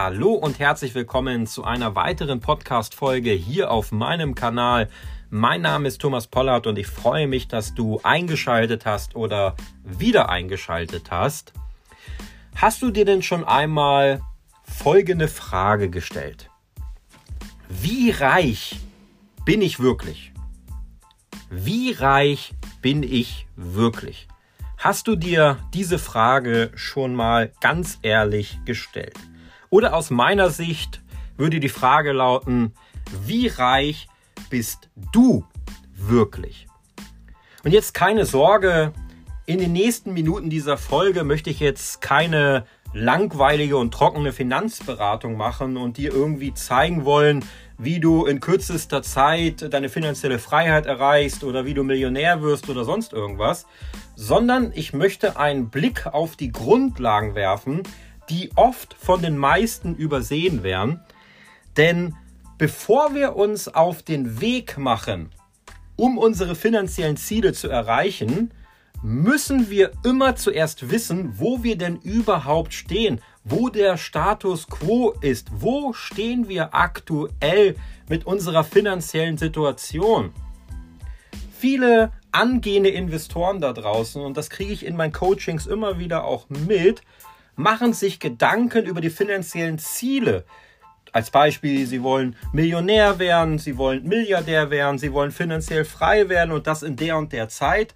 Hallo und herzlich willkommen zu einer weiteren Podcast-Folge hier auf meinem Kanal. Mein Name ist Thomas Pollard und ich freue mich, dass du eingeschaltet hast oder wieder eingeschaltet hast. Hast du dir denn schon einmal folgende Frage gestellt? Wie reich bin ich wirklich? Wie reich bin ich wirklich? Hast du dir diese Frage schon mal ganz ehrlich gestellt? Oder aus meiner Sicht würde die Frage lauten, wie reich bist du wirklich? Und jetzt keine Sorge, in den nächsten Minuten dieser Folge möchte ich jetzt keine langweilige und trockene Finanzberatung machen und dir irgendwie zeigen wollen, wie du in kürzester Zeit deine finanzielle Freiheit erreichst oder wie du Millionär wirst oder sonst irgendwas, sondern ich möchte einen Blick auf die Grundlagen werfen, die oft von den meisten übersehen werden. Denn bevor wir uns auf den Weg machen, um unsere finanziellen Ziele zu erreichen, müssen wir immer zuerst wissen, wo wir denn überhaupt stehen, wo der Status quo ist, wo stehen wir aktuell mit unserer finanziellen Situation. Viele angehende Investoren da draußen, und das kriege ich in meinen Coachings immer wieder auch mit, machen sich Gedanken über die finanziellen Ziele. Als Beispiel, sie wollen Millionär werden, sie wollen Milliardär werden, sie wollen finanziell frei werden und das in der und der Zeit.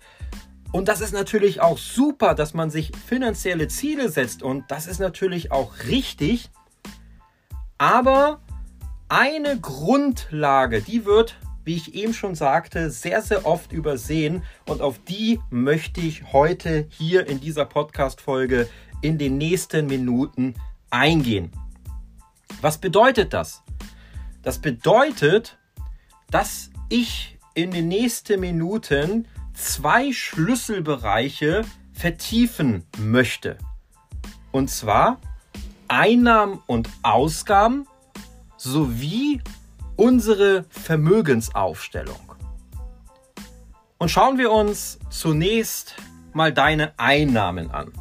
Und das ist natürlich auch super, dass man sich finanzielle Ziele setzt und das ist natürlich auch richtig. Aber eine Grundlage, die wird, wie ich eben schon sagte, sehr, sehr oft übersehen und auf die möchte ich heute hier in dieser Podcast-Folge in den nächsten Minuten eingehen. Was bedeutet das? Das bedeutet, dass ich in den nächsten Minuten zwei Schlüsselbereiche vertiefen möchte. Und zwar Einnahmen und Ausgaben sowie unsere Vermögensaufstellung. Und schauen wir uns zunächst mal deine Einnahmen an.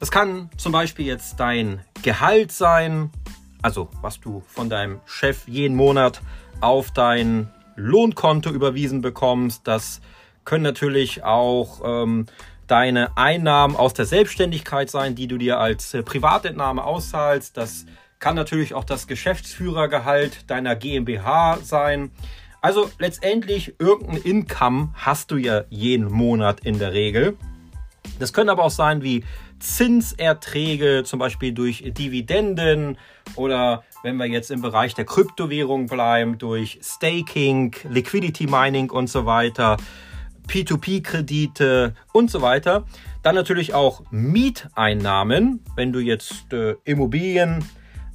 Das kann zum Beispiel jetzt dein Gehalt sein, also was du von deinem Chef jeden Monat auf dein Lohnkonto überwiesen bekommst. Das können natürlich auch ähm, deine Einnahmen aus der Selbstständigkeit sein, die du dir als äh, Privatentnahme auszahlst. Das kann natürlich auch das Geschäftsführergehalt deiner GmbH sein. Also letztendlich irgendein Income hast du ja jeden Monat in der Regel. Das können aber auch sein wie Zinserträge, zum Beispiel durch Dividenden oder wenn wir jetzt im Bereich der Kryptowährung bleiben, durch Staking, Liquidity Mining und so weiter. P2P-Kredite und so weiter. Dann natürlich auch Mieteinnahmen, wenn du jetzt äh, Immobilien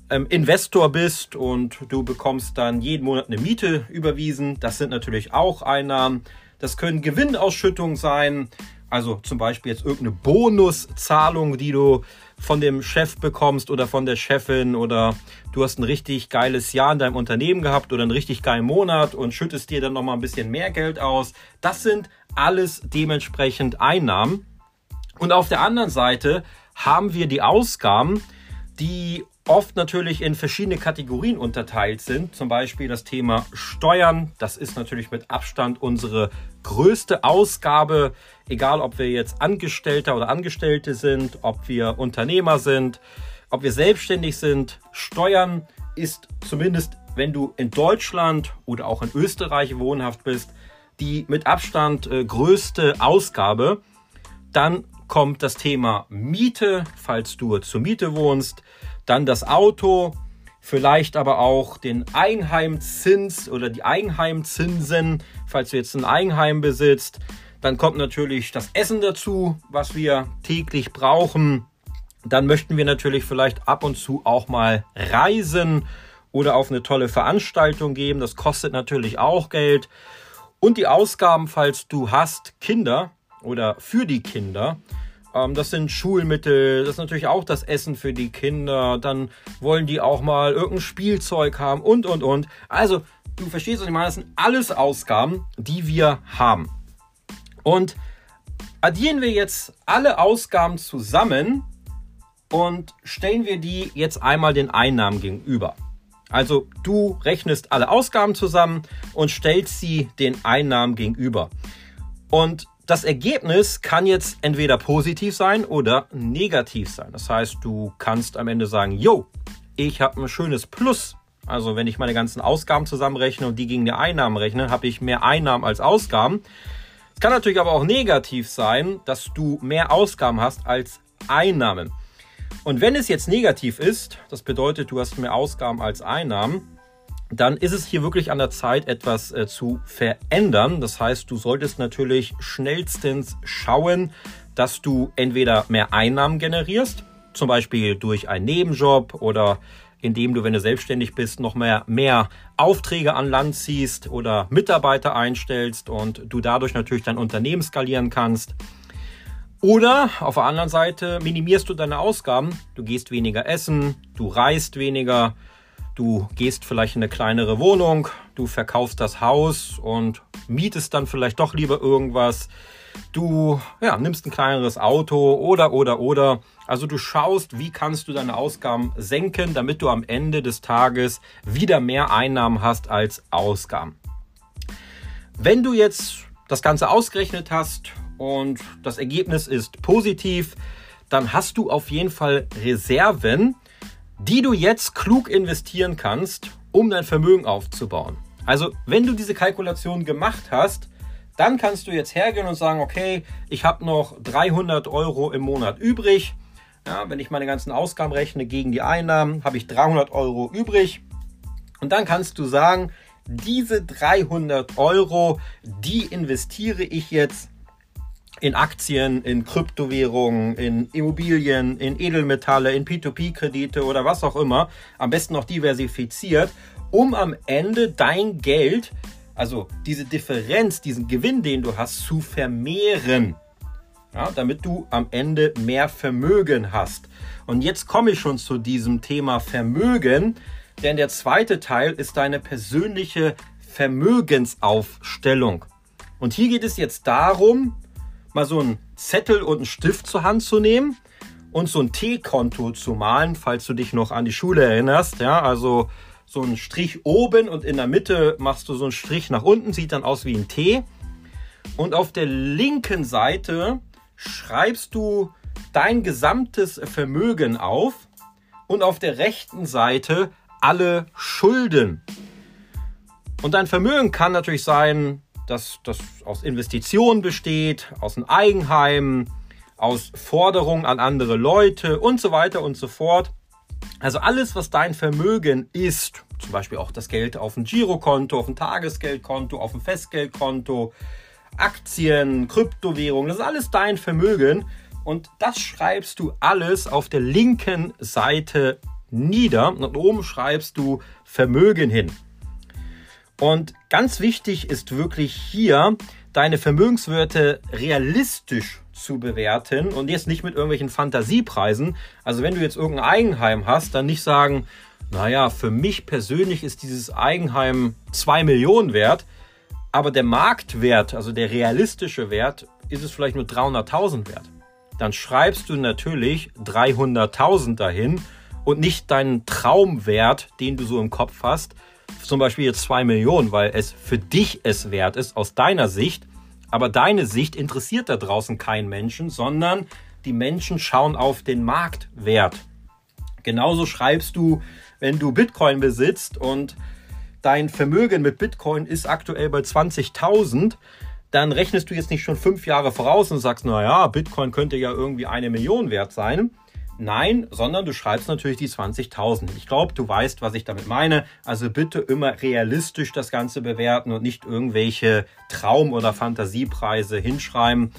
ähm, Investor bist und du bekommst dann jeden Monat eine Miete überwiesen. Das sind natürlich auch Einnahmen. Das können Gewinnausschüttungen sein, also zum Beispiel jetzt irgendeine Bonuszahlung, die du von dem Chef bekommst oder von der Chefin oder du hast ein richtig geiles Jahr in deinem Unternehmen gehabt oder einen richtig geilen Monat und schüttest dir dann nochmal ein bisschen mehr Geld aus. Das sind alles dementsprechend Einnahmen. Und auf der anderen Seite haben wir die Ausgaben, die oft natürlich in verschiedene Kategorien unterteilt sind. Zum Beispiel das Thema Steuern. Das ist natürlich mit Abstand unsere größte Ausgabe, egal ob wir jetzt Angestellter oder Angestellte sind, ob wir Unternehmer sind, ob wir selbstständig sind. Steuern ist zumindest, wenn du in Deutschland oder auch in Österreich wohnhaft bist, die mit Abstand äh, größte Ausgabe. Dann kommt das Thema Miete, falls du zur Miete wohnst dann das Auto, vielleicht aber auch den Eigenheimzins oder die Eigenheimzinsen, falls du jetzt ein Eigenheim besitzt. Dann kommt natürlich das Essen dazu, was wir täglich brauchen. Dann möchten wir natürlich vielleicht ab und zu auch mal reisen oder auf eine tolle Veranstaltung geben. Das kostet natürlich auch Geld. Und die Ausgaben, falls du hast Kinder oder für die Kinder, ähm, das sind Schulmittel, das ist natürlich auch das Essen für die Kinder. Dann wollen die auch mal irgendein Spielzeug haben und, und, und. Also, du verstehst, was ich meine, das sind alles Ausgaben, die wir haben. Und addieren wir jetzt alle Ausgaben zusammen, und stellen wir die jetzt einmal den Einnahmen gegenüber. Also du rechnest alle Ausgaben zusammen und stellst sie den Einnahmen gegenüber. Und das Ergebnis kann jetzt entweder positiv sein oder negativ sein. Das heißt, du kannst am Ende sagen, yo, ich habe ein schönes Plus. Also wenn ich meine ganzen Ausgaben zusammenrechne und die gegen die Einnahmen rechne, habe ich mehr Einnahmen als Ausgaben. Es kann natürlich aber auch negativ sein, dass du mehr Ausgaben hast als Einnahmen. Und wenn es jetzt negativ ist, das bedeutet, du hast mehr Ausgaben als Einnahmen, dann ist es hier wirklich an der Zeit, etwas äh, zu verändern. Das heißt, du solltest natürlich schnellstens schauen, dass du entweder mehr Einnahmen generierst, zum Beispiel durch einen Nebenjob oder indem du, wenn du selbstständig bist, noch mehr, mehr Aufträge an Land ziehst oder Mitarbeiter einstellst und du dadurch natürlich dein Unternehmen skalieren kannst. Oder auf der anderen Seite minimierst du deine Ausgaben. Du gehst weniger essen, du reist weniger, du gehst vielleicht in eine kleinere Wohnung, du verkaufst das Haus und mietest dann vielleicht doch lieber irgendwas. Du ja, nimmst ein kleineres Auto oder oder oder. Also du schaust, wie kannst du deine Ausgaben senken, damit du am Ende des Tages wieder mehr Einnahmen hast als Ausgaben. Wenn du jetzt das Ganze ausgerechnet hast und das Ergebnis ist positiv, dann hast du auf jeden Fall Reserven, die du jetzt klug investieren kannst, um dein Vermögen aufzubauen. Also, wenn du diese Kalkulation gemacht hast, dann kannst du jetzt hergehen und sagen, okay, ich habe noch 300 Euro im Monat übrig. Ja, wenn ich meine ganzen Ausgaben rechne gegen die Einnahmen, habe ich 300 Euro übrig. Und dann kannst du sagen, diese 300 Euro, die investiere ich jetzt in Aktien, in Kryptowährungen, in Immobilien, in Edelmetalle, in P2P-Kredite oder was auch immer, am besten noch diversifiziert, um am Ende dein Geld, also diese Differenz, diesen Gewinn, den du hast, zu vermehren. Ja, damit du am Ende mehr Vermögen hast. Und jetzt komme ich schon zu diesem Thema Vermögen, denn der zweite Teil ist deine persönliche Vermögensaufstellung. Und hier geht es jetzt darum, mal so einen Zettel und einen Stift zur Hand zu nehmen und so ein T-Konto zu malen, falls du dich noch an die Schule erinnerst. Ja, also so ein Strich oben und in der Mitte machst du so einen Strich nach unten, sieht dann aus wie ein T. Und auf der linken Seite schreibst du dein gesamtes Vermögen auf und auf der rechten Seite alle Schulden. Und dein Vermögen kann natürlich sein dass das aus Investitionen besteht, aus einem Eigenheim, aus Forderungen an andere Leute und so weiter und so fort. Also alles, was dein Vermögen ist, zum Beispiel auch das Geld auf dem Girokonto, auf dem Tagesgeldkonto, auf dem Festgeldkonto, Aktien, Kryptowährungen, das ist alles dein Vermögen und das schreibst du alles auf der linken Seite nieder und oben schreibst du Vermögen hin. Und ganz wichtig ist wirklich hier, deine Vermögenswerte realistisch zu bewerten und jetzt nicht mit irgendwelchen Fantasiepreisen. Also wenn du jetzt irgendein Eigenheim hast, dann nicht sagen, naja, für mich persönlich ist dieses Eigenheim 2 Millionen wert, aber der Marktwert, also der realistische Wert, ist es vielleicht nur 300.000 wert. Dann schreibst du natürlich 300.000 dahin und nicht deinen Traumwert, den du so im Kopf hast, zum Beispiel jetzt zwei Millionen, weil es für dich es wert ist, aus deiner Sicht. Aber deine Sicht interessiert da draußen keinen Menschen, sondern die Menschen schauen auf den Marktwert. Genauso schreibst du, wenn du Bitcoin besitzt und dein Vermögen mit Bitcoin ist aktuell bei 20.000, dann rechnest du jetzt nicht schon fünf Jahre voraus und sagst, naja, Bitcoin könnte ja irgendwie eine Million wert sein, Nein, sondern du schreibst natürlich die 20.000. Ich glaube, du weißt, was ich damit meine. Also bitte immer realistisch das Ganze bewerten und nicht irgendwelche Traum- oder Fantasiepreise hinschreiben.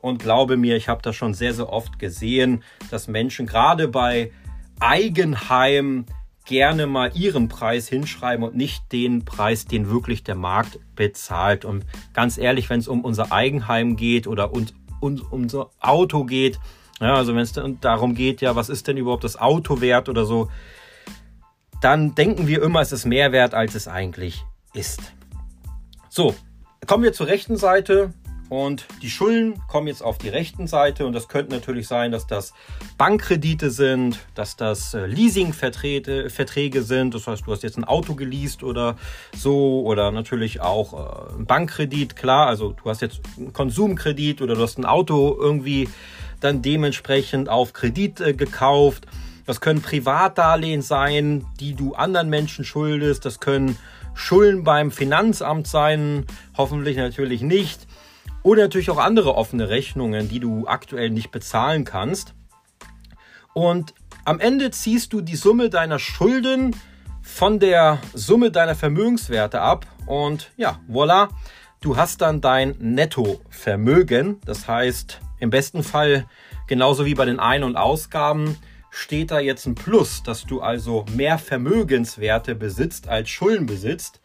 Und glaube mir, ich habe das schon sehr, sehr oft gesehen, dass Menschen gerade bei Eigenheim gerne mal ihren Preis hinschreiben und nicht den Preis, den wirklich der Markt bezahlt. Und ganz ehrlich, wenn es um unser Eigenheim geht oder um, um unser Auto geht, ja, also wenn es darum geht, ja, was ist denn überhaupt das Auto wert oder so, dann denken wir immer, es ist mehr wert, als es eigentlich ist. So, kommen wir zur rechten Seite Und die Schulden kommen jetzt auf die rechten Seite und das könnte natürlich sein, dass das Bankkredite sind, dass das äh, Leasingverträge sind. Das heißt, du hast jetzt ein Auto geleast oder so oder natürlich auch äh, ein Bankkredit, klar. Also du hast jetzt einen Konsumkredit oder du hast ein Auto irgendwie dann dementsprechend auf Kredit äh, gekauft. Das können Privatdarlehen sein, die du anderen Menschen schuldest. Das können Schulden beim Finanzamt sein, hoffentlich natürlich nicht. Oder natürlich auch andere offene Rechnungen, die du aktuell nicht bezahlen kannst. Und am Ende ziehst du die Summe deiner Schulden von der Summe deiner Vermögenswerte ab. Und ja, voilà, du hast dann dein Nettovermögen. Das heißt, im besten Fall, genauso wie bei den Ein- und Ausgaben, steht da jetzt ein Plus, dass du also mehr Vermögenswerte besitzt als Schulden besitzt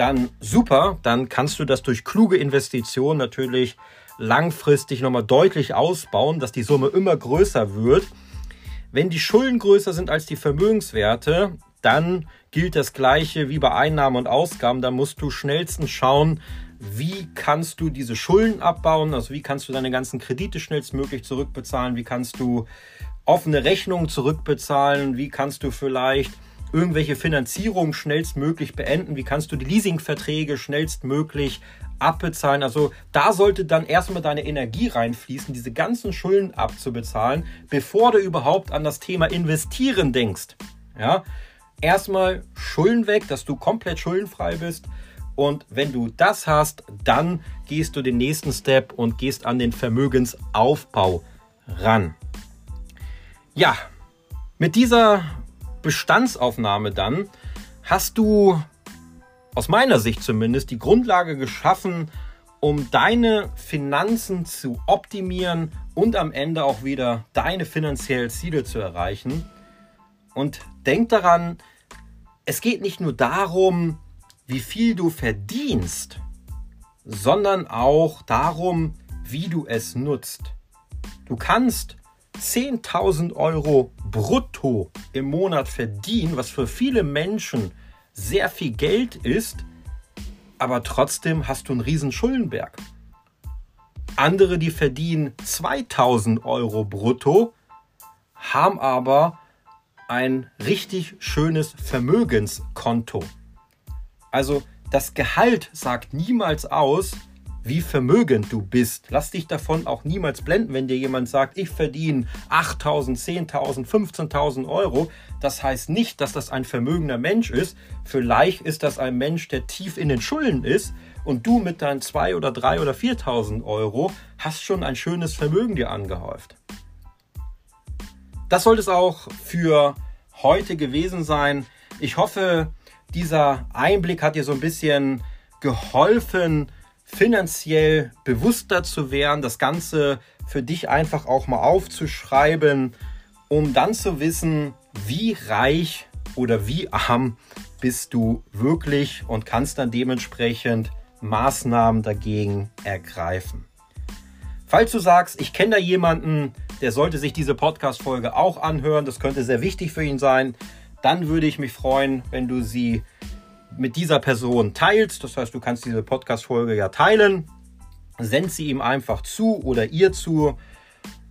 dann super, dann kannst du das durch kluge Investitionen natürlich langfristig nochmal deutlich ausbauen, dass die Summe immer größer wird. Wenn die Schulden größer sind als die Vermögenswerte, dann gilt das gleiche wie bei Einnahmen und Ausgaben. Da musst du schnellstens schauen, wie kannst du diese Schulden abbauen, also wie kannst du deine ganzen Kredite schnellstmöglich zurückbezahlen, wie kannst du offene Rechnungen zurückbezahlen, wie kannst du vielleicht irgendwelche Finanzierungen schnellstmöglich beenden? Wie kannst du die Leasingverträge schnellstmöglich abbezahlen? Also da sollte dann erstmal deine Energie reinfließen, diese ganzen Schulden abzubezahlen, bevor du überhaupt an das Thema Investieren denkst. Ja, erstmal Schulden weg, dass du komplett schuldenfrei bist. Und wenn du das hast, dann gehst du den nächsten Step und gehst an den Vermögensaufbau ran. Ja, mit dieser Bestandsaufnahme dann hast du aus meiner Sicht zumindest die Grundlage geschaffen, um deine Finanzen zu optimieren und am Ende auch wieder deine finanziellen Ziele zu erreichen. Und denk daran, es geht nicht nur darum, wie viel du verdienst, sondern auch darum, wie du es nutzt. Du kannst 10.000 Euro brutto im Monat verdienen, was für viele Menschen sehr viel Geld ist, aber trotzdem hast du einen riesen Schuldenberg. Andere, die verdienen 2000 Euro brutto, haben aber ein richtig schönes Vermögenskonto. Also das Gehalt sagt niemals aus, wie vermögend du bist. Lass dich davon auch niemals blenden, wenn dir jemand sagt, ich verdiene 8.000, 10.000, 15.000 Euro. Das heißt nicht, dass das ein vermögender Mensch ist. Vielleicht ist das ein Mensch, der tief in den Schulden ist und du mit deinen 2.000 oder 3.000 oder 4.000 Euro hast schon ein schönes Vermögen dir angehäuft. Das sollte es auch für heute gewesen sein. Ich hoffe, dieser Einblick hat dir so ein bisschen geholfen, finanziell bewusster zu werden, das Ganze für dich einfach auch mal aufzuschreiben, um dann zu wissen, wie reich oder wie arm bist du wirklich und kannst dann dementsprechend Maßnahmen dagegen ergreifen. Falls du sagst, ich kenne da jemanden, der sollte sich diese Podcast-Folge auch anhören, das könnte sehr wichtig für ihn sein, dann würde ich mich freuen, wenn du sie mit dieser Person teilst. Das heißt, du kannst diese Podcast-Folge ja teilen. Send sie ihm einfach zu oder ihr zu.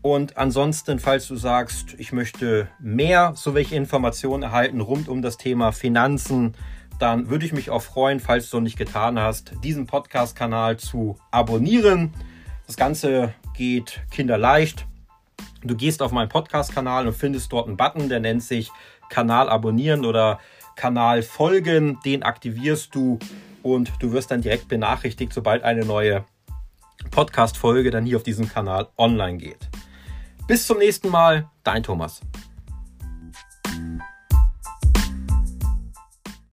Und ansonsten, falls du sagst, ich möchte mehr so welche Informationen erhalten rund um das Thema Finanzen, dann würde ich mich auch freuen, falls du noch nicht getan hast, diesen Podcast-Kanal zu abonnieren. Das Ganze geht kinderleicht. Du gehst auf meinen Podcast-Kanal und findest dort einen Button, der nennt sich Kanal abonnieren oder Kanal folgen, den aktivierst du und du wirst dann direkt benachrichtigt, sobald eine neue Podcast-Folge dann hier auf diesem Kanal online geht. Bis zum nächsten Mal, dein Thomas.